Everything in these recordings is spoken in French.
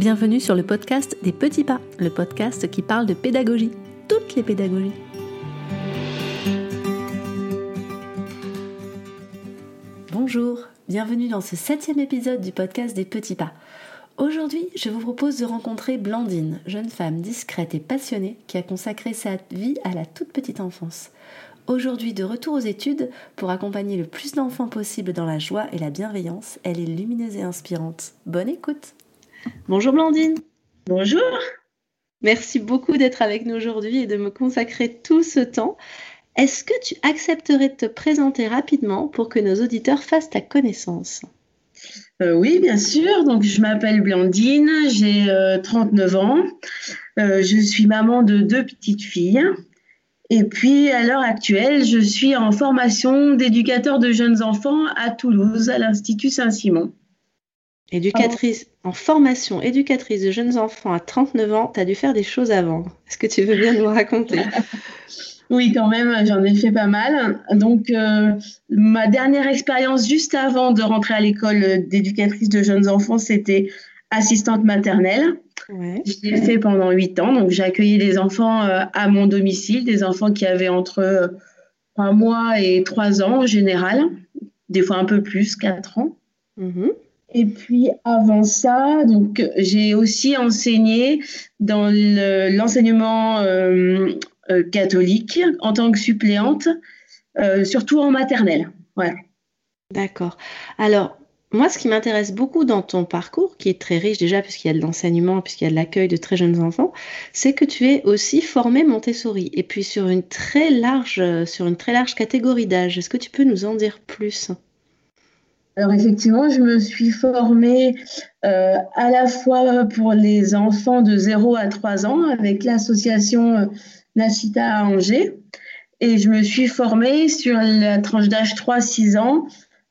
Bienvenue sur le podcast des petits pas, le podcast qui parle de pédagogie, toutes les pédagogies. Bonjour, bienvenue dans ce septième épisode du podcast des petits pas. Aujourd'hui, je vous propose de rencontrer Blandine, jeune femme discrète et passionnée qui a consacré sa vie à la toute petite enfance. Aujourd'hui de retour aux études pour accompagner le plus d'enfants possible dans la joie et la bienveillance, elle est lumineuse et inspirante. Bonne écoute Bonjour Blandine Bonjour Merci beaucoup d'être avec nous aujourd'hui et de me consacrer tout ce temps. Est-ce que tu accepterais de te présenter rapidement pour que nos auditeurs fassent ta connaissance? Euh, oui, bien sûr. Donc, je m'appelle Blandine, j'ai 39 euh, ans. Euh, je suis maman de deux petites filles. Et puis, à l'heure actuelle, je suis en formation d'éducateur de jeunes enfants à Toulouse, à l'Institut Saint-Simon. Éducatrice, en formation éducatrice de jeunes enfants à 39 ans, tu as dû faire des choses avant. Est-ce que tu veux bien nous raconter? Oui, quand même, j'en ai fait pas mal. Donc, euh, ma dernière expérience juste avant de rentrer à l'école d'éducatrice de jeunes enfants, c'était assistante maternelle. Ouais. Je l'ai fait pendant huit ans. Donc, j'ai accueilli des enfants euh, à mon domicile, des enfants qui avaient entre un mois et trois ans en général, des fois un peu plus, quatre ans. Mm-hmm. Et puis avant ça, donc j'ai aussi enseigné dans l'enseignement euh, euh, catholique en tant que suppléante, euh, surtout en maternelle. Voilà. D'accord. Alors, moi, ce qui m'intéresse beaucoup dans ton parcours, qui est très riche déjà, puisqu'il y a de l'enseignement, puisqu'il y a de l'accueil de très jeunes enfants, c'est que tu es aussi formée Montessori, et puis sur une très large, sur une très large catégorie d'âge. Est-ce que tu peux nous en dire plus? Alors effectivement, je me suis formée euh, à la fois pour les enfants de 0 à 3 ans avec l'association euh, Nacita à Angers et je me suis formée sur la tranche d'âge 3-6 ans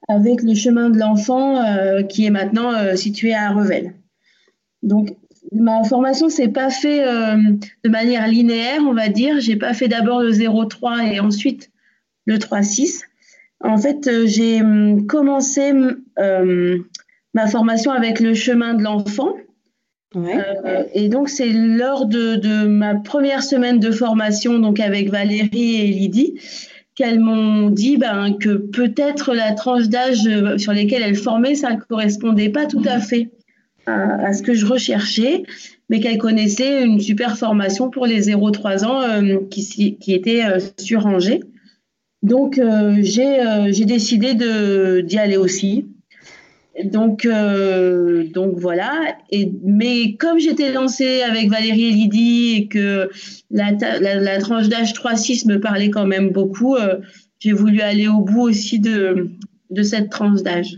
avec le chemin de l'enfant euh, qui est maintenant situé à Revel. Donc ma formation s'est pas fait de manière linéaire, on va dire. J'ai pas fait d'abord le 0-3 et ensuite le 3-6. En fait, euh, j'ai hum, commencé euh, ma formation avec le chemin de l'enfant. Euh, et donc, c'est lors de, ma première semaine de formation, donc avec Valérie et Lydie, qu'elles m'ont dit ben, que peut-être la tranche d'âge sur lesquelles elles formaient, ça ne correspondait pas tout à fait à, ce que je recherchais, mais qu'elles connaissaient une super formation pour les 0-3 ans qui, qui, était sur Angers. Donc, euh, euh, j'ai décidé d'y aller aussi. Donc, euh, donc voilà. Mais comme j'étais lancée avec Valérie et Lydie et que la, tranche d'âge 3-6 me parlait quand même beaucoup, j'ai voulu aller au bout aussi de, de cette tranche d'âge.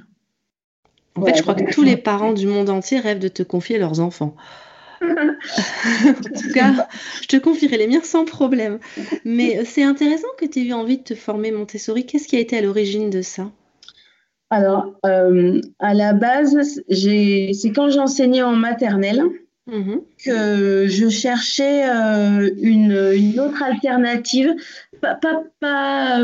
En fait, je crois que tous les parents du monde entier rêvent de te confier leurs enfants. en tout cas, je te confierai les miens sans problème. Mais euh, c'est intéressant que tu aies eu envie de te former Montessori. Qu'est-ce qui a été à l'origine de ça? Alors, euh, à la base, c'est quand j'enseignais en maternelle mm-hmm. que je cherchais euh, une, autre alternative. Pas, pas, pas,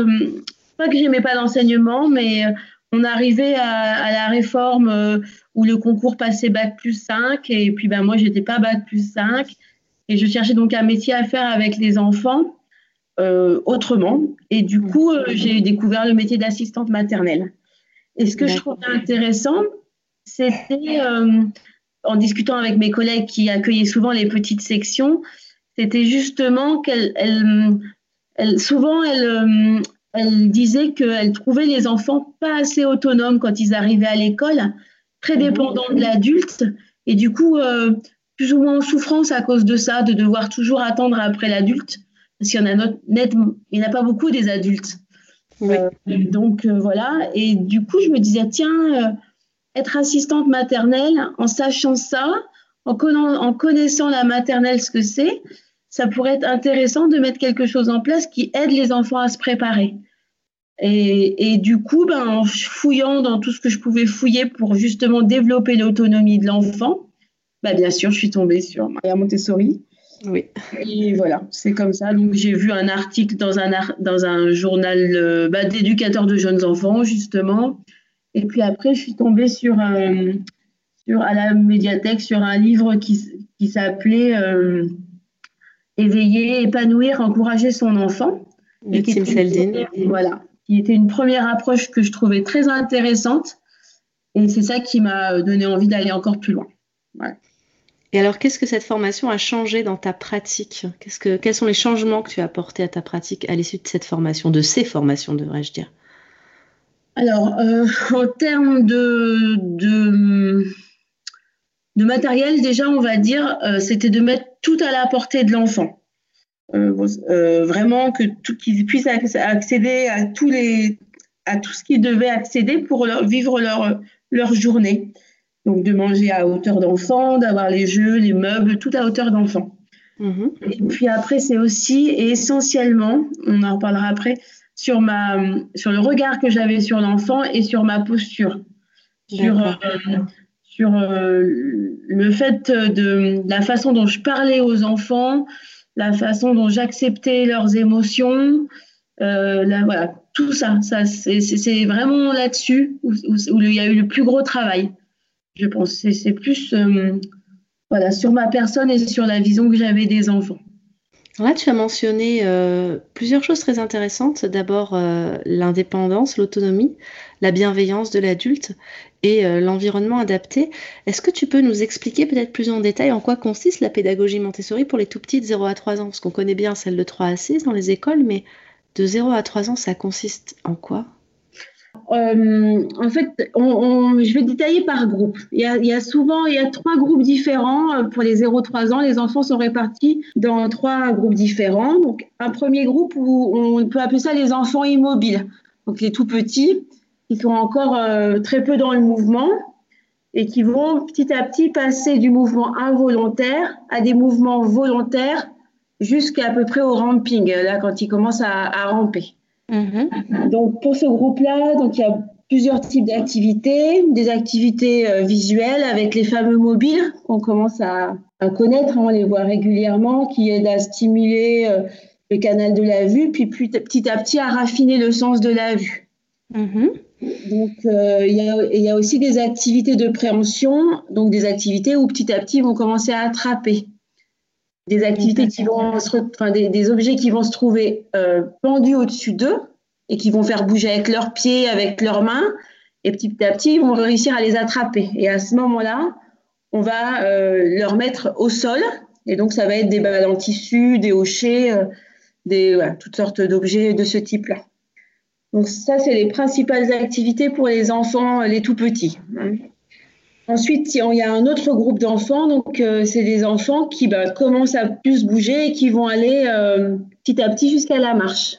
pas que j'aimais pas l'enseignement, mais on arrivait à, la réforme euh, où le concours passait bac plus 5 et puis ben moi j'étais pas bac plus 5 et je cherchais donc un métier à faire avec les enfants euh, autrement et du mmh. coup euh, j'ai découvert le métier d'assistante maternelle. Et ce que je trouvais intéressant, c'était en discutant avec mes collègues qui accueillaient souvent les petites sections, c'était justement qu'elles souvent elles, elle disait qu'elle trouvait les enfants pas assez autonomes quand ils arrivaient à l'école, très mhm. dépendants de l'adulte, et du coup, euh, plus ou moins en souffrance à cause de ça, de devoir toujours attendre après l'adulte, parce qu'il y en a, net, il n'y en a pas beaucoup des adultes. Euh, donc euh, voilà, et du coup, je me disais, tiens, être assistante maternelle, en sachant ça, en, en connaissant la maternelle, ce que c'est, ça pourrait être intéressant de mettre quelque chose en place qui aide les enfants à se préparer. Et, du coup, ben, en fouillant dans tout ce que je pouvais fouiller pour justement développer l'autonomie de l'enfant, ben, bien sûr, je suis tombée sur Maria Montessori. Oui. Et voilà, c'est comme ça. Donc, j'ai vu un article dans un, dans un journal euh, ben, d'éducateurs de jeunes enfants, justement. Et puis après, je suis tombée sur à la médiathèque sur un livre qui, qui s'appelait Éveiller, épanouir, encourager son enfant. De Tim Seldin. Voilà, qui était une première approche que je trouvais très intéressante. Et c'est ça qui m'a donné envie d'aller encore plus loin. Et alors, qu'est-ce que cette formation a changé dans ta pratique? Que, Quels sont les changements que tu as apportés à ta pratique à l'issue de cette formation, de ces formations, devrais-je dire? Alors, euh, en termes de, de, matériel, déjà, on va dire, euh, c'était de mettre tout à la portée de l'enfant. Euh, vraiment que qu'ils puissent accéder à tous les à tout ce qu'ils devaient accéder pour vivre leur, leur journée. Donc de manger à hauteur d'enfant, d'avoir les jeux, les meubles, tout à hauteur d'enfant. Mhm. Et puis après, c'est aussi et essentiellement, on en reparlera après, sur, ma, sur le regard que j'avais sur l'enfant et sur ma posture. Sur, euh, sur euh, le fait de la façon dont je parlais aux enfants, la façon dont j'acceptais leurs émotions, euh, voilà, tout ça, ça c'est vraiment là-dessus où, où, il y a eu le plus gros travail je pense. C'est plus euh, voilà, sur ma personne et sur la vision que j'avais des enfants. Là, tu as mentionné euh, plusieurs choses très intéressantes. D'abord, euh, l'indépendance, l'autonomie, la bienveillance de l'adulte et l'environnement adapté. Est-ce que tu peux nous expliquer peut-être plus en détail en quoi consiste la pédagogie Montessori pour les tout petits de 0 à 3 ans? Parce qu'on connaît bien celle de 3 à 6 dans les écoles, mais de 0 à 3 ans, ça consiste en quoi? Euh, en fait, je vais détailler par groupe. Il y, a, souvent, il y a trois groupes différents. Euh, pour les 0-3 ans, les enfants sont répartis dans trois groupes différents. Donc, un premier groupe où on peut appeler ça les enfants immobiles. Donc, les tout petits, qui sont encore euh, très peu dans le mouvement et qui vont petit à petit passer du mouvement involontaire à des mouvements volontaires jusqu'à peu près au ramping, là, quand ils commencent à ramper. Mhm. Donc pour ce groupe-là, donc il y a plusieurs types d'activités, des activités euh, visuelles avec les fameux mobiles qu'on commence à, connaître, hein, on les voit régulièrement, qui aident à stimuler euh, le canal de la vue, puis petit à petit à raffiner le sens de la vue. Mhm. Donc euh, il y, y, a aussi des activités de préhension, donc des activités où petit à petit ils vont commencer à attraper des activités qui vont se, enfin, des, objets qui vont se trouver euh, pendus au-dessus d'eux et qui vont faire bouger avec leurs pieds, avec leurs mains, et petit à petit, ils vont réussir à les attraper. Et à ce moment-là, on va euh, leur mettre au sol, et donc ça va être des balles en tissu, des hochets, euh, des, toutes sortes d'objets de ce type-là. Donc ça, c'est les principales activités pour les enfants, les tout petits. Ensuite, il y a un autre groupe d'enfants, donc euh, c'est des enfants qui bah, commencent à plus bouger et qui vont aller euh, petit à petit jusqu'à la marche.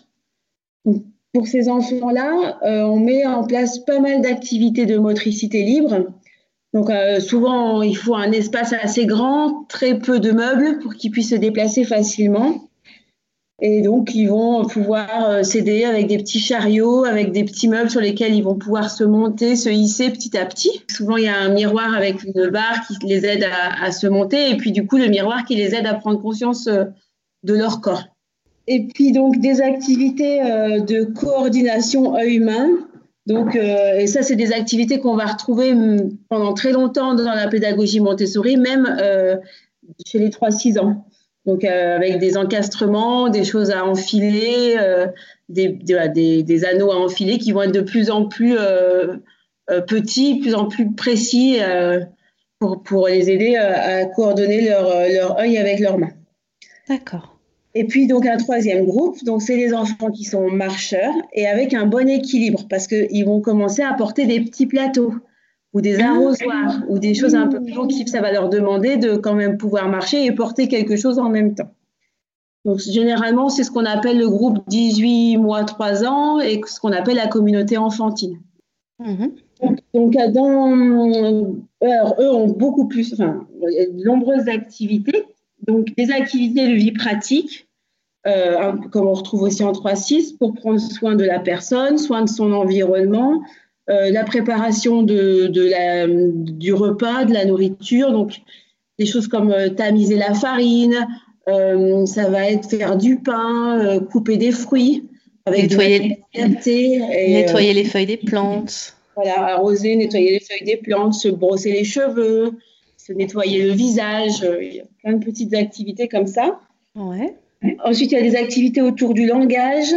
pour ces enfants-là, euh, on met en place pas mal d'activités de motricité libre. Donc souvent, il faut un espace assez grand, très peu de meubles pour qu'ils puissent se déplacer facilement. Et donc, ils vont pouvoir euh, s'aider avec des petits chariots, avec des petits meubles sur lesquels ils vont pouvoir se monter, se hisser petit à petit. Souvent, il y a un miroir avec une barre qui les aide à, se monter, et puis du coup, le miroir qui les aide à prendre conscience euh, de leur corps. Et puis, donc, des activités euh, de coordination œil-main. Donc, et ça, c'est des activités qu'on va retrouver hum, pendant très longtemps dans la pédagogie Montessori, même chez les 3-6 ans. Donc euh, avec des encastrements, des choses à enfiler, euh, des, des, anneaux à enfiler qui vont être de plus en plus euh, petits, de plus en plus précis pour, pour les aider à coordonner leur, leur œil avec leurs mains. D'accord. Et puis donc un troisième groupe, donc c'est les enfants qui sont marcheurs et avec un bon équilibre parce qu'ils vont commencer à porter des petits plateaux ou des arrosoirs ou des choses un peu plus longues, ça va leur demander de quand même pouvoir marcher et porter quelque chose en même temps. Donc généralement, c'est ce qu'on appelle le groupe 18 mois 3 ans et ce qu'on appelle la communauté enfantine. Mhm. Donc, dans, eux ont beaucoup plus, enfin, de nombreuses activités. Donc des activités de vie pratique, euh, comme on retrouve aussi en 3-6, pour prendre soin de la personne, soin de son environnement, euh, la préparation de, la, du repas, de la nourriture, donc des choses comme euh, tamiser la farine, euh, ça va être faire du pain, couper des fruits, avec nettoyer, nettoyer les feuilles des plantes. Voilà, arroser, nettoyer les feuilles des plantes, se brosser les cheveux, se nettoyer le visage. Il y a plein de petites activités comme ça. Ouais. Ensuite, il y a des activités autour du langage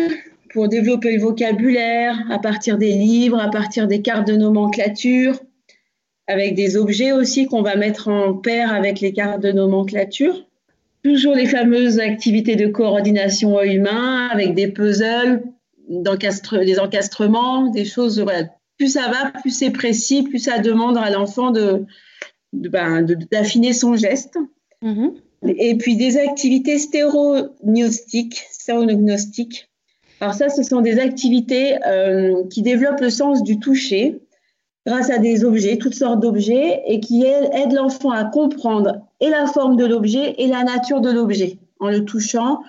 pour développer le vocabulaire à partir des livres, à partir des cartes de nomenclature, avec des objets aussi qu'on va mettre en paire avec les cartes de nomenclature. Toujours les fameuses activités de coordination humain avec des puzzles, des encastrements, des choses. Voilà. Plus ça va, plus c'est précis, plus ça demande à l'enfant de, ben, d'affiner son geste. Mm-hmm. Et puis des activités stéréognostiques, stéréognostiques. Alors ça, ce sont des activités euh, qui développent le sens du toucher grâce à des objets, toutes sortes d'objets, et qui aident l'enfant à comprendre et la forme de l'objet et la nature de l'objet en le touchant.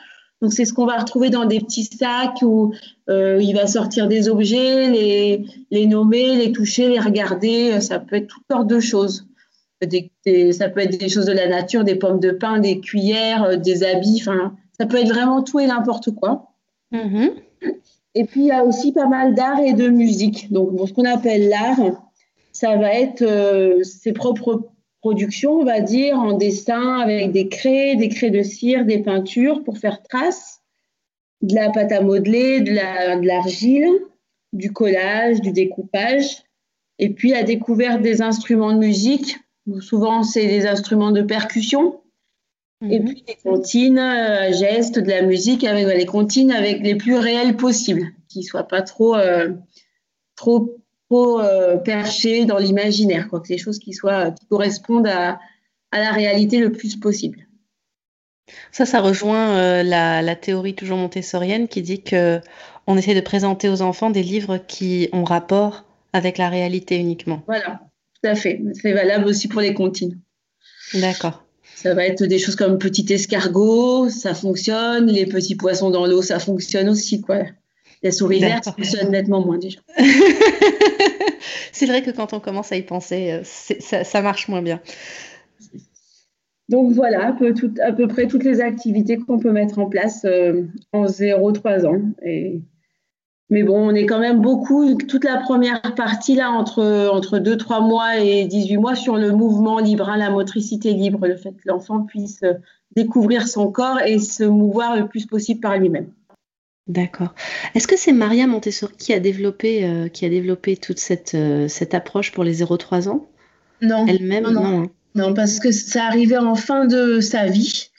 Donc c'est ce qu'on va retrouver dans des petits sacs où euh, il va sortir des objets, les, nommer, les toucher, les regarder. Ça peut être toutes sortes de choses ça peut être des choses de la nature, des pommes de pin, des cuillères, euh, des habits, enfin, ça peut être vraiment tout et n'importe quoi. Mm-hmm. Et puis, il y a aussi pas mal d'art et de musique. Donc, ce qu'on appelle l'art, ça va être euh, ses propres productions, on va dire, en dessin avec des craies, des craies de cire, des peintures pour faire trace, de la pâte à modeler, de l'argile, du collage, du découpage. Et puis, la découverte des instruments de musique Souvent, c'est des instruments de percussion. Et mhm. puis des comptines, euh, gestes, de la musique avec les comptines avec les plus réels possibles, qui soient pas trop, euh, trop, trop euh, perchés dans l'imaginaire, quoi. Que des choses qui soient, qui correspondent à, à, la réalité le plus possible. Ça, ça rejoint la, la, théorie toujours montessorienne qui dit que on essaie de présenter aux enfants des livres qui ont rapport avec la réalité uniquement. Voilà, tout à fait. C'est valable aussi pour les comptines. D'accord. Ça va être des choses comme petit escargot, ça fonctionne. Les petits poissons dans l'eau, ça fonctionne aussi. Quoi. Les souris vertes, ça fonctionne nettement moins déjà. c'est vrai que quand on commence à y penser, euh, ça, ça, marche moins bien. Donc voilà, à peu, tout, à peu près toutes les activités qu'on peut mettre en place euh, en 0-3 ans. Et mais bon, on est quand même beaucoup, toute la première partie là, entre, entre 2-3 mois et 18 mois, sur le mouvement libre, hein, la motricité libre, le fait que l'enfant puisse euh, découvrir son corps et se mouvoir le plus possible par lui-même. D'accord. Est-ce que c'est Maria Montessori qui a développé, euh, qui a développé toute cette, euh, cette approche pour les 0-3 ans? Non. Elle-même? Non, non. non, parce que ça arrivait en fin de sa vie.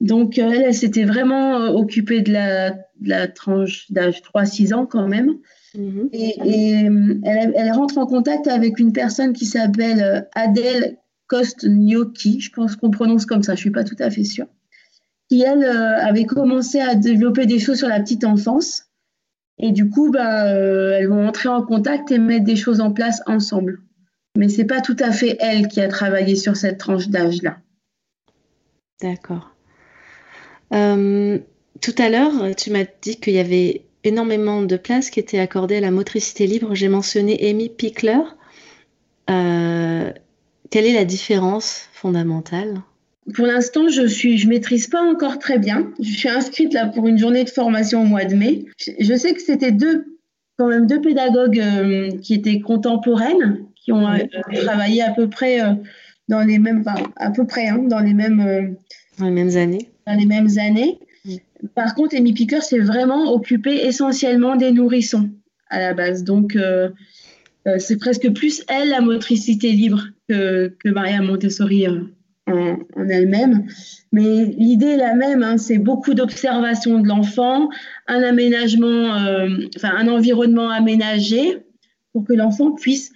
Donc, elle, elle s'était vraiment occupée de la la tranche d'âge 3-6 ans quand même. Mhm. Et, elle, rentre en contact avec une personne qui s'appelle euh, Adèle Kostnioki, je pense qu'on prononce comme ça, je ne suis pas tout à fait sûre, qui elle euh, avait commencé à développer des choses sur la petite enfance. Et du coup, bah, euh, elles vont entrer en contact et mettre des choses en place ensemble. Mais c'est pas tout à fait elle qui a travaillé sur cette tranche d'âge-là. D'accord. Tout à l'heure, tu m'as dit qu'il y avait énormément de place qui était accordée à la motricité libre. J'ai mentionné Amy Pickler. Euh, quelle est la différence fondamentale? Pour l'instant, je suis, je maîtrise pas encore très bien. Je suis inscrite là pour une journée de formation au mois de mai. Je, sais que c'était deux, quand même deux pédagogues euh, qui étaient contemporaines, qui ont euh, travaillé à peu près dans les mêmes, à peu près hein, dans les mêmes, dans les mêmes années. Dans les mêmes années. Par contre, Amy Picker s'est vraiment occupée essentiellement des nourrissons à la base. Donc, euh, euh, c'est presque plus elle, la motricité libre, que, Maria Montessori euh, en, elle-même. Mais l'idée est la même, hein, c'est beaucoup d'observation de l'enfant, un aménagement, enfin un environnement aménagé pour que l'enfant puisse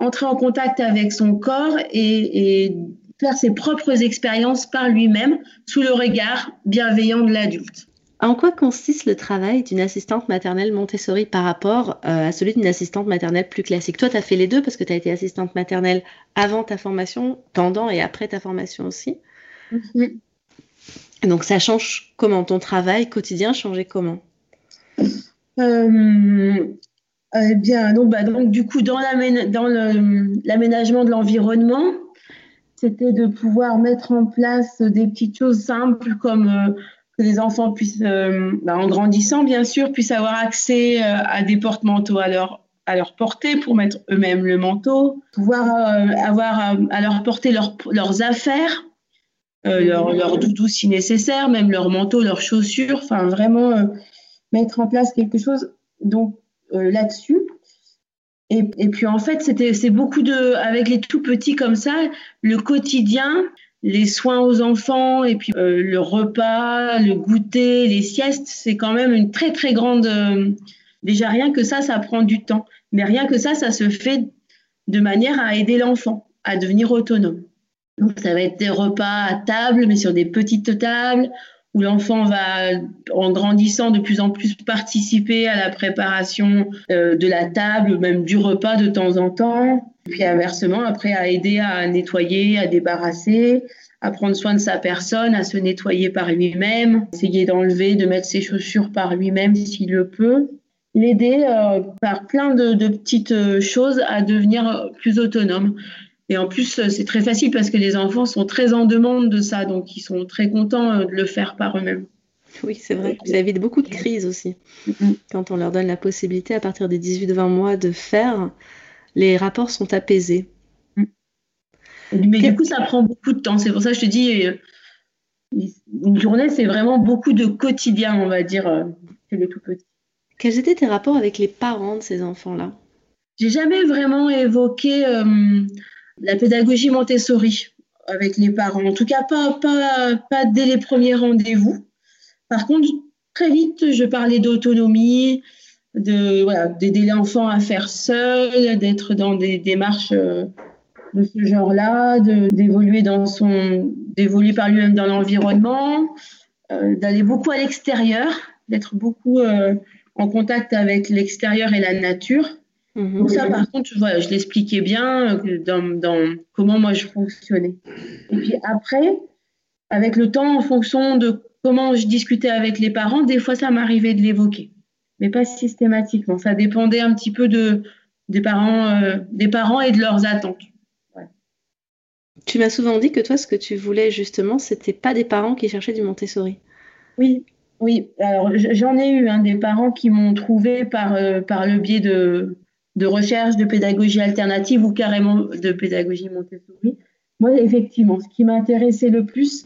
entrer en contact avec son corps et, et faire ses propres expériences par lui-même sous le regard bienveillant de l'adulte. En quoi consiste le travail d'une assistante maternelle Montessori par rapport euh, à celui d'une assistante maternelle plus classique? Toi, tu as fait les deux parce que tu as été assistante maternelle avant ta formation, pendant et après ta formation aussi. Donc, ça change comment? Ton travail quotidien changeait comment? Euh, eh bien, donc, bah, donc, du coup, dans l'aménagement de l'environnement, c'était de pouvoir mettre en place des petites choses simples comme euh, que les enfants puissent, euh, bah, en grandissant bien sûr, puissent avoir accès euh, à des porte-manteaux à leur, à leur portée pour mettre eux-mêmes le manteau, pouvoir avoir à, leur porter leurs affaires, leur, leur, doudou si nécessaire, même leur manteau, leurs chaussures, enfin vraiment mettre en place quelque chose donc là-dessus. Et, puis en fait, c'est beaucoup de avec les tout petits comme ça, le quotidien, les soins aux enfants et puis euh, le repas, le goûter, les siestes, c'est quand même une très très grande. Euh, déjà rien que ça, ça prend du temps. Mais rien que ça, ça se fait de manière à aider l'enfant à devenir autonome. Donc ça va être des repas à table, mais sur des petites tables où l'enfant va, en grandissant, de plus en plus participer à la préparation euh, de la table, même du repas de temps en temps. Puis inversement, après, à aider à nettoyer, à débarrasser, à prendre soin de sa personne, à se nettoyer par lui-même, essayer d'enlever, de mettre ses chaussures par lui-même s'il le peut. L'aider euh, par plein de, de, petites euh, choses à devenir plus autonome. Et en plus, c'est très facile parce que les enfants sont très en demande de ça, donc ils sont très contents euh, de le faire par eux-mêmes. Oui, c'est vrai. Vous avez beaucoup de crises aussi. Mm-hmm. Quand on leur donne la possibilité à partir des 18-20 mois de faire, les rapports sont apaisés. Mm. Mais du coup, ça prend beaucoup de temps. C'est pour ça que je te dis, euh, une journée, c'est vraiment beaucoup de quotidien, on va dire, euh, chez les tout petits. Quels étaient tes rapports avec les parents de ces enfants-là? J'ai jamais vraiment évoqué la pédagogie Montessori avec les parents. En tout cas, pas, pas, pas dès les premiers rendez-vous. Par contre, très vite, je parlais d'autonomie, de d'aider l'enfant à faire seul, d'être dans des démarches euh, de ce genre-là, d'évoluer dans son, d'évoluer par lui-même dans l'environnement, euh, d'aller beaucoup à l'extérieur, d'être beaucoup euh, en contact avec l'extérieur et la nature. Donc ça, par contre, voilà, je l'expliquais bien euh, dans, comment moi je fonctionnais. Et puis après, avec le temps, en fonction de comment je discutais avec les parents, des fois ça m'arrivait de l'évoquer, mais pas systématiquement. Ça dépendait un petit peu de, des, parents, euh, des parents et de leurs attentes. Tu m'as souvent dit que toi, ce que tu voulais justement, c'était pas des parents qui cherchaient du Montessori. Oui, oui. Alors j'en ai eu hein, des parents qui m'ont trouvé par, euh, par le biais de, de recherche de pédagogie alternative ou carrément de pédagogie Montessori. Moi, effectivement, ce qui m'intéressait le plus,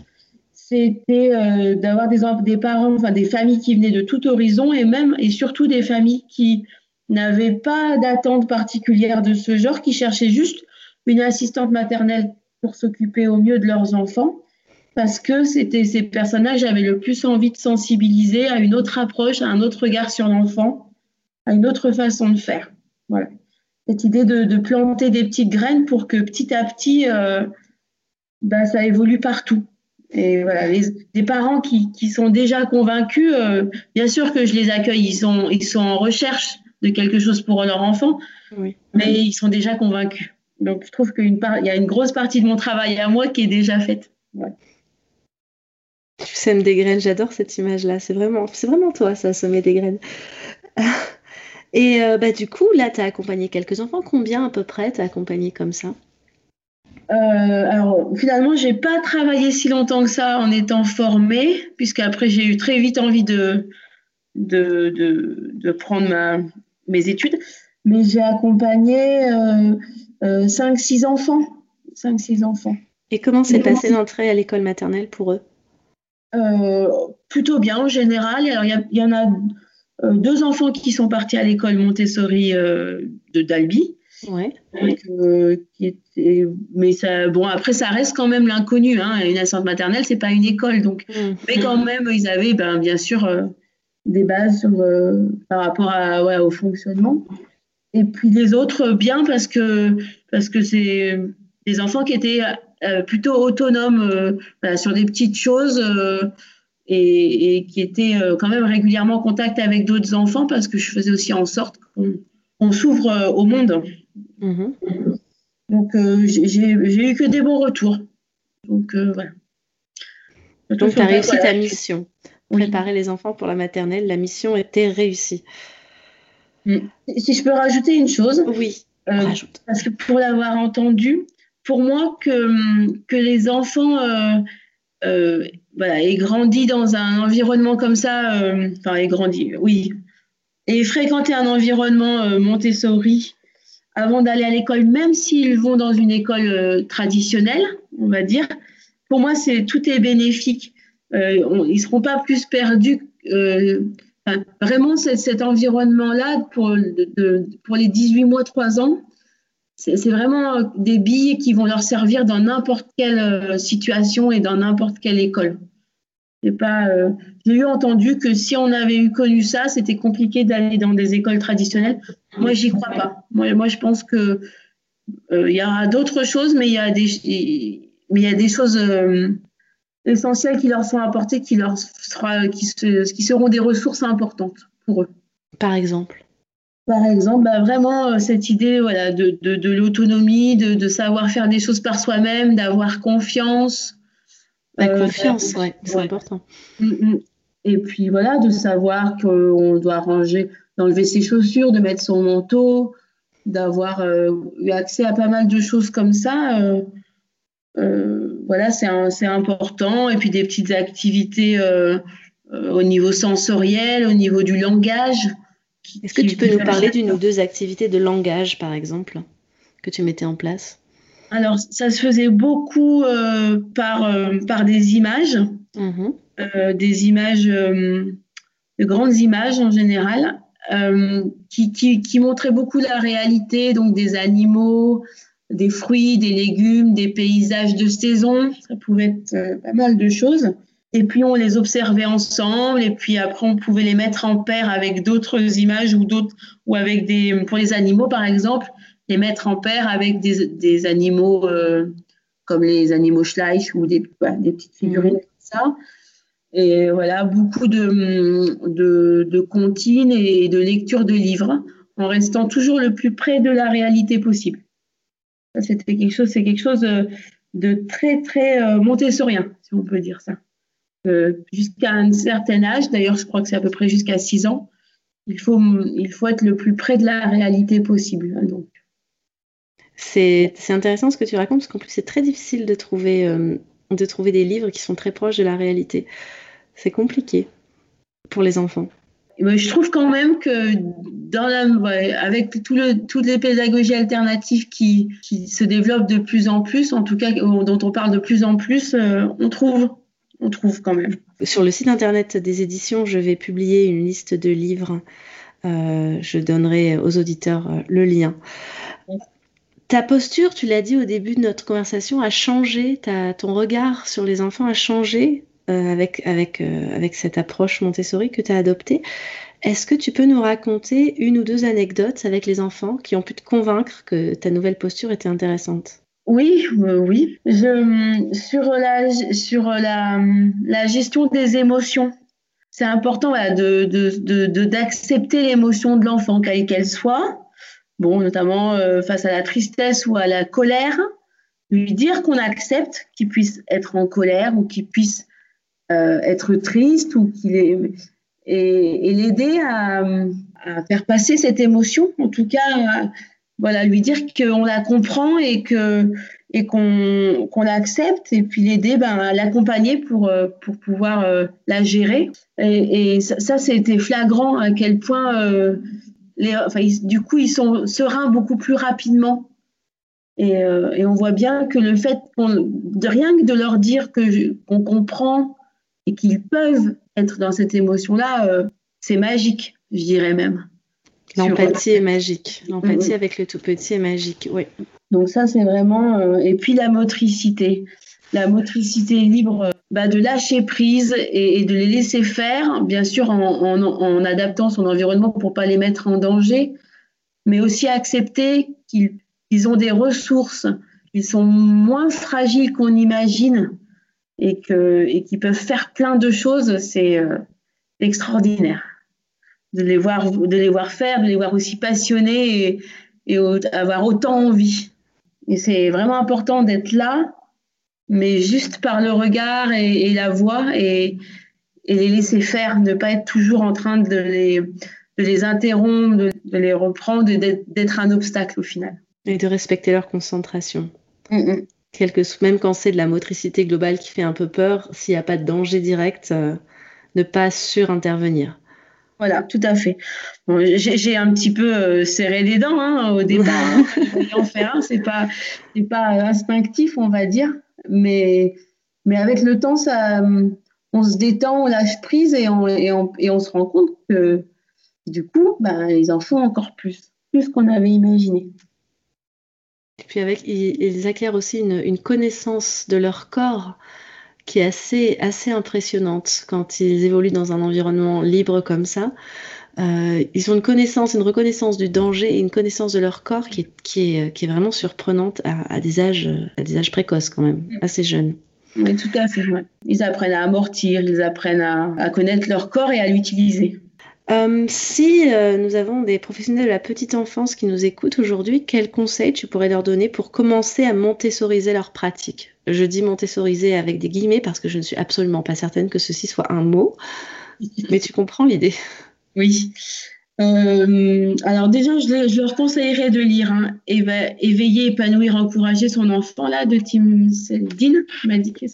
c'était euh, d'avoir des, parents, enfin des familles qui venaient de tout horizon et même et surtout des familles qui n'avaient pas d'attente particulière de ce genre, qui cherchaient juste une assistante maternelle pour s'occuper au mieux de leurs enfants, parce que c'était ces personnages avaient le plus envie de sensibiliser à une autre approche, à un autre regard sur l'enfant, à une autre façon de faire. Voilà. Cette idée de, planter des petites graines pour que petit à petit, euh, bah, ça évolue partout. Et voilà, les, des parents qui, qui, sont déjà convaincus, euh, bien sûr que je les accueille, ils sont, ils sont en recherche de quelque chose pour leur enfant, oui. mais ils sont déjà convaincus. Donc je trouve qu'il y a une grosse partie de mon travail à moi qui est déjà faite. Tu sèmes des graines, j'adore cette image-là. C'est vraiment, c'est vraiment toi, ça, semer des graines. Et euh, bah, du coup, là, tu as accompagné quelques enfants. Combien à peu près tu as accompagné comme ça? Euh, alors finalement, j'ai pas travaillé si longtemps que ça en étant formée, puisqu'après j'ai eu très vite envie de, de, de, prendre ma, mes études. Mais j'ai accompagné 5-6 euh, enfants. 5-6 enfants. Et comment s'est passée l'entrée à l'école maternelle pour eux? Plutôt bien en général. Alors il y, y, en a euh, deux enfants qui sont partis à l'école Montessori euh, de Dalby. Ouais. Euh, mais ça, bon, après, ça reste quand même l'inconnu. Hein. Une assistante maternelle, c'est pas une école. Donc, mmh. Mais quand même, ils avaient ben, bien sûr des bases sur, par rapport à, ouais, au fonctionnement. Et puis les autres, bien parce que parce que c'est des enfants qui étaient plutôt autonomes sur des petites choses et, qui était euh, quand même régulièrement en contact avec d'autres enfants parce que je faisais aussi en sorte qu'on s'ouvre euh, au monde. Mm-hmm. Donc, euh, j'ai eu que des bons retours. Donc, voilà. Donc, tu as réussi ta mission. Préparer les enfants pour la maternelle, la mission était réussie. Mm. Si je peux rajouter une chose. Oui, rajoute. Parce que pour l'avoir entendu, pour moi, que, que les enfants voilà, et grandi dans un environnement comme ça, euh, enfin, et grandi, oui, et fréquenter un environnement euh, Montessori avant d'aller à l'école, même s'ils vont dans une école euh, traditionnelle, on va dire, pour moi, c'est tout est bénéfique. ils ne seront pas plus perdus. vraiment, cet environnement-là, pour, pour les 18 mois, 3 ans, c'est vraiment des billes qui vont leur servir dans n'importe quelle situation et dans n'importe quelle école. pas. J'ai eu entendu que si on avait eu connu ça, c'était compliqué d'aller dans des écoles traditionnelles. Moi, j'y crois pas. Moi, moi, je pense que il y aura d'autres choses, mais il y a des, mais il y a des choses essentielles qui leur sont apportées, qui leur sera, qui, qui seront des ressources importantes pour eux. Par exemple par exemple, bah, vraiment euh, cette idée voilà, de, de, de l'autonomie, de, de, savoir faire des choses par soi-même, d'avoir confiance. La euh, confiance, ouais, c'est important. Mm, mm. Et puis voilà, de savoir qu'on doit ranger, d'enlever ses chaussures, de mettre son manteau, d'avoir euh, eu accès à pas mal de choses comme ça. voilà, c'est important. Et puis des petites activités au niveau sensoriel, au niveau du langage. Est-ce que tu peux nous parler d'une ou deux activités de langage, par exemple, que tu mettais en place? Alors, ça se faisait beaucoup euh, par, euh, par des images, mhm. euh, des images, de grandes images en général, qui, qui, montraient beaucoup la réalité, donc des animaux, des fruits, des légumes, des paysages de saison. Ça pouvait être pas mal de choses. Et puis on les observait ensemble, et puis après on pouvait les mettre en paire avec d'autres images ou d'autres, ou avec des, pour les animaux par exemple, les mettre en paire avec des, des animaux euh, comme les animaux Schleich ou des, des petites figurines comme ça. Et voilà, beaucoup de, de, de comptines et de lecture de livres en restant toujours le plus près de la réalité possible. C'était quelque chose, c'est quelque chose de, de très, très euh, montessorien, si on peut dire ça jusqu'à un certain âge, d'ailleurs je crois que c'est à peu près jusqu'à 6 ans, il faut, il faut être le plus près de la réalité possible. Hein, donc. C'est intéressant ce que tu racontes, parce qu'en plus c'est très difficile de trouver, euh, de trouver des livres qui sont très proches de la réalité. C'est compliqué pour les enfants. je trouve quand même que dans la, avec tout le, toutes les pédagogies alternatives qui, qui, se développent de plus en plus, en tout cas dont on parle de plus en plus, euh, on trouve on trouve quand même. Sur le site internet des éditions, je vais publier une liste de livres. Euh, je donnerai aux auditeurs euh, le lien. Ta posture, tu l'as dit au début de notre conversation, a changé, ton regard sur les enfants a changé euh, avec, avec, avec cette approche Montessori que tu as adoptée. Est-ce que tu peux nous raconter une ou deux anecdotes avec les enfants qui ont pu te convaincre que ta nouvelle posture était intéressante? Oui, euh, oui. Sur la, sur la, la gestion des émotions, c'est important de, d'accepter l'émotion de l'enfant, quelle qu'elle soit. Notamment euh, face à la tristesse ou à la colère, lui dire qu'on accepte qu'il puisse être en colère ou qu'il puisse euh, être triste ou qu'il est et, et l'aider à, à, faire passer cette émotion, en tout cas voilà, lui dire qu'on la comprend et que et qu'on l'accepte et puis l'aider ben, à l'accompagner pour, euh, pour pouvoir euh, la gérer. Et, ça, c'était flagrant à quel point, euh, les, enfin, du coup, ils sont sereins beaucoup plus rapidement. Et, et on voit bien que le fait de rien que de leur dire qu'on comprend et qu'ils peuvent être dans cette émotion-là, c'est magique, je dirais même. L'empathie est magique. L'empathie avec le tout petit est magique, oui. Donc ça, c'est vraiment... Euh, et puis la motricité. La motricité libre, bah, de lâcher prise et, de les laisser faire, bien sûr en, en, adaptant son environnement pour pas les mettre en danger, mais aussi accepter qu'ils ont des ressources, qu'ils sont moins fragiles qu'on imagine et qu'ils et peuvent faire plein de choses, c'est euh, extraordinaire de les voir, de les voir faire, de les voir aussi passionnés et, avoir autant envie. Et c'est vraiment important d'être là, mais juste par le regard et, la voix et, les laisser faire, ne pas être toujours en train de les, les interrompre, de, les reprendre, d'être un obstacle au final. Et de respecter leur concentration. même quand c'est de la motricité globale qui fait un peu peur, s'il n'y a pas de danger direct, euh, ne pas surintervenir. Voilà, tout à fait. j'ai un petit peu euh, serré les dents hein, au départ. Hein. en faire un, c'est pas, pas instinctif, on va dire, mais, mais avec le temps, ça, on se détend, on lâche prise et on, et on, et on se rend compte que du coup, ben, ils en font encore plus, plus qu'on avait imaginé. Et puis avec, ils, acquièrent aussi une, une, connaissance de leur corps qui est assez, assez impressionnante quand ils évoluent dans un environnement libre comme ça. Euh, ils ont une connaissance, une reconnaissance du danger et une connaissance de leur corps qui est, qui est, qui est vraiment surprenante à, à, des âges, à des âges précoces quand même, mm. assez jeunes. Oui, tout à fait. Ils apprennent à amortir, ils apprennent à, à connaître leur corps et à l'utiliser. Euh, si euh, nous avons des professionnels de la petite enfance qui nous écoutent aujourd'hui, quels conseils tu pourrais leur donner pour commencer à montessoriser leur pratique Je dis montessoriser avec des guillemets parce que je ne suis absolument pas certaine que ceci soit un mot, mais tu comprends l'idée. Oui. Euh, alors déjà, je, leur conseillerais de lire hein, Éveiller, épanouir, encourager son enfant là de Tim Seldin. m'a dit que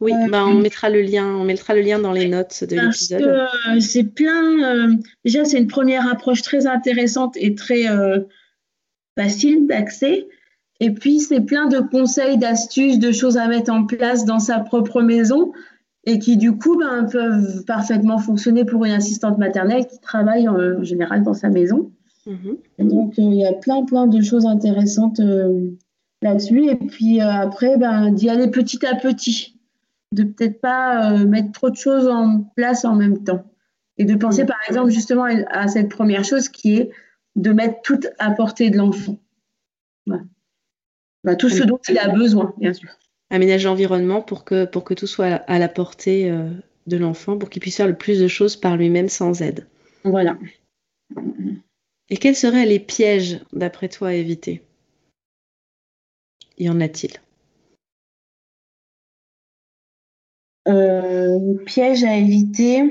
oui, euh, bah, on mettra le lien, on mettra le lien dans les notes de l'épisode. Euh, c'est plein. Euh, déjà, c'est une première approche très intéressante et très facile d'accès. Et puis, c'est plein de conseils, d'astuces, de choses à mettre en place dans sa propre maison et qui, du coup, ben, peuvent parfaitement fonctionner pour une assistante maternelle qui travaille en, général dans sa maison. Mhm. Donc, il y a plein, plein de choses intéressantes là-dessus. Et puis, après, ben, d'y aller petit à petit de peut-être pas euh, mettre trop de choses en place en même temps. Et de penser, mm. par exemple, justement à cette première chose qui est de mettre tout à portée de l'enfant. Bah, tout ce dont il a besoin, bien sûr. Aménager l'environnement pour que, pour que tout soit à la portée euh, de l'enfant, pour qu'il puisse faire le plus de choses par lui-même sans aide. Voilà. Et quels seraient les pièges, d'après toi, à éviter? Y en a-t-il? Piège à éviter.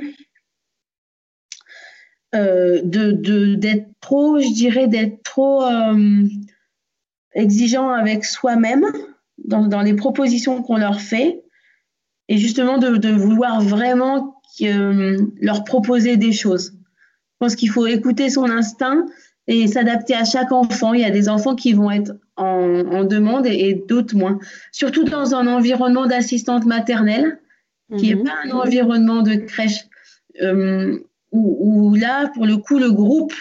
Euh, de d'être trop, je dirais, d'être trop euh, exigeant avec soi-même dans, dans, les propositions qu'on leur fait et justement de, de vouloir vraiment leur proposer des choses. Je pense qu'il faut écouter son instinct et s'adapter à chaque enfant. Il y a des enfants qui vont être en, demande et d'autres moins. Surtout dans un environnement d'assistante maternelle qui n'est mhm. pas un environnement de crèche euh, où, là, pour le coup, le groupe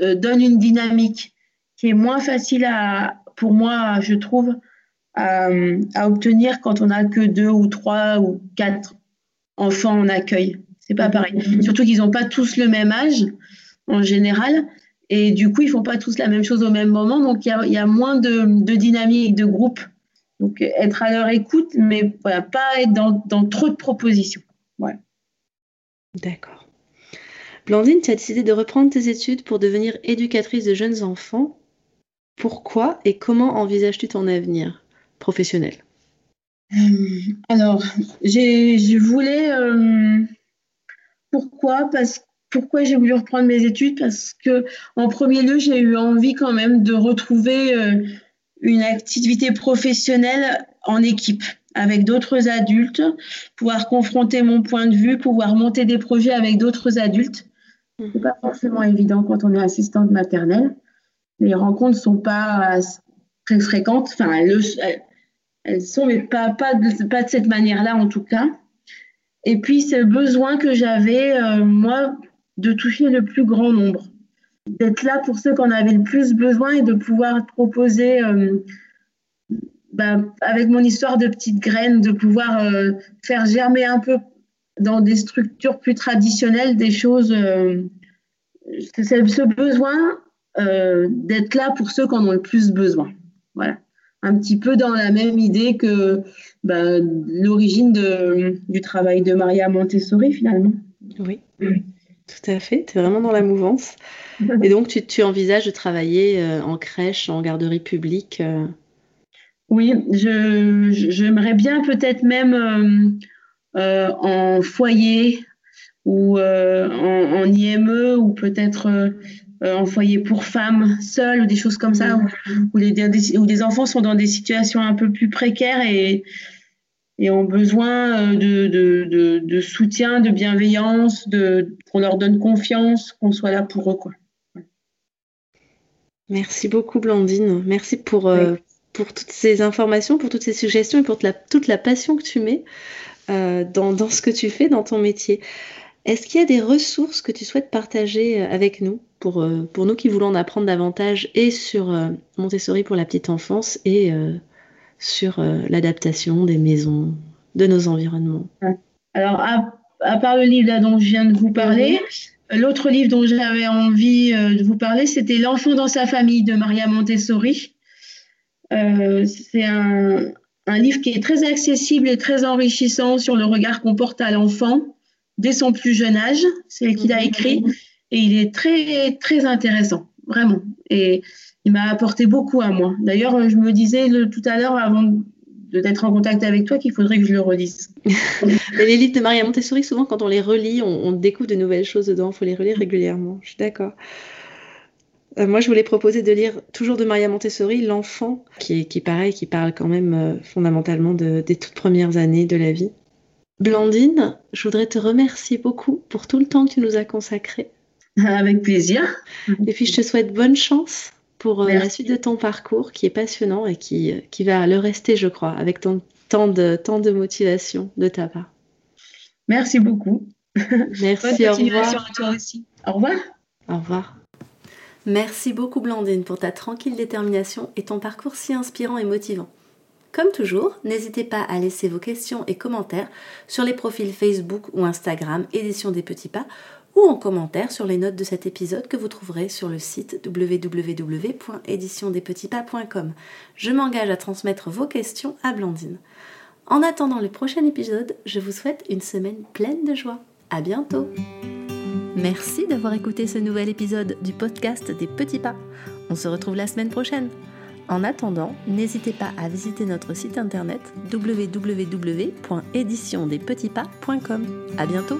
euh, donne une dynamique qui est moins facile à, pour moi, je trouve, à, obtenir quand on n'a que deux ou trois ou quatre enfants en accueil. C'est pas pareil. Mhm. Surtout qu'ils n'ont pas tous le même âge en général. Et du coup, ils font pas tous la même chose au même moment. Donc, il y a, moins de, de dynamique de groupe donc, être à leur écoute, mais voilà, pas être dans, trop de propositions. D'accord. Blandine, tu as décidé de reprendre tes études pour devenir éducatrice de jeunes enfants. Pourquoi et comment envisages-tu ton avenir professionnel? Euh, Alors, je voulais. Euh, pourquoi? Parce pourquoi j'ai voulu reprendre mes études? Parce que, en premier lieu, j'ai eu envie quand même de retrouver euh, une activité professionnelle en équipe avec d'autres adultes, pouvoir confronter mon point de vue, pouvoir monter des projets avec d'autres adultes. Ce n'est pas forcément évident quand on est assistante maternelle. Les rencontres ne sont pas très fréquentes. Enfin, elles, sont, mais pas, pas, de, pas de cette manière-là en tout cas. Et puis, c'est le besoin que j'avais, euh, moi, de toucher le plus grand nombre d'être là pour ceux qui en avaient le plus besoin et de pouvoir proposer, euh, bah, avec mon histoire de petite graine, de pouvoir euh, faire germer un peu dans des structures plus traditionnelles des choses. Euh, c'est ce besoin d'être là pour ceux qui en ont le plus besoin. Voilà. Un petit peu dans la même idée que bah, l'origine du travail de Maria Montessori, finalement. Oui. Tout à fait, tu es vraiment dans la mouvance. Et donc, tu, envisages de travailler euh, en crèche, en garderie publique euh? Oui, j'aimerais bien peut-être même euh, en foyer ou en, IME ou peut-être en foyer pour femmes seules ou des choses comme ça, où, où, des enfants sont dans des situations un peu plus précaires et et ont besoin de, de, de, soutien, de bienveillance, de, qu'on leur donne confiance, qu'on soit là pour eux. Quoi. Merci beaucoup Blandine. Merci pour, pour toutes ces informations, pour toutes ces suggestions et pour toute la, passion que tu mets dans, dans, ce que tu fais, dans ton métier. Est-ce qu'il y a des ressources que tu souhaites partager avec nous pour, pour nous qui voulons en apprendre davantage et sur Montessori pour la petite enfance et sur euh, l'adaptation des maisons, de nos environnements. Alors, à, part le livre là dont je viens de vous parler, l'autre livre dont j'avais envie euh, de vous parler, c'était L'enfant dans sa famille de Maria Montessori. Euh, c'est un, un, livre qui est très accessible et très enrichissant sur le regard qu'on porte à l'enfant dès son plus jeune âge. C'est qu'il a écrit et il est très, très intéressant, vraiment. Et il m'a apporté beaucoup à moi. D'ailleurs, je me disais tout à l'heure, avant d'être en contact avec toi, qu'il faudrait que je le relise. les livres de Maria Montessori, souvent, quand on les relit, on, découvre de nouvelles choses dedans. Il faut les relire régulièrement. Je suis d'accord. Euh, moi, je voulais proposer de lire toujours de Maria Montessori, L'enfant, qui, qui pareil, qui parle quand même euh, fondamentalement de, des toutes premières années de la vie. Blandine, je voudrais te remercier beaucoup pour tout le temps que tu nous as consacré. Avec plaisir. Et puis, je te souhaite bonne chance pour euh, la suite de ton parcours qui est passionnant et qui, euh, qui va le rester, je crois, avec ton, tant, de, tant de motivation de ta part. Merci beaucoup. Merci, au revoir. à toi aussi. Au revoir. Au revoir. Merci beaucoup Blandine pour ta tranquille détermination et ton parcours si inspirant et motivant. Comme toujours, n'hésitez pas à laisser vos questions et commentaires sur les profils Facebook ou Instagram Édition des Petits Pas ou en commentaire sur les notes de cet épisode que vous trouverez sur le site www.éditiondespetitspas.com. Je m'engage à transmettre vos questions à Blandine. En attendant le prochain épisode, je vous souhaite une semaine pleine de joie. À bientôt! Merci d'avoir écouté ce nouvel épisode du podcast des petits pas. On se retrouve la semaine prochaine. En attendant, n'hésitez pas à visiter notre site internet www.éditiondespetitspas.com. À bientôt!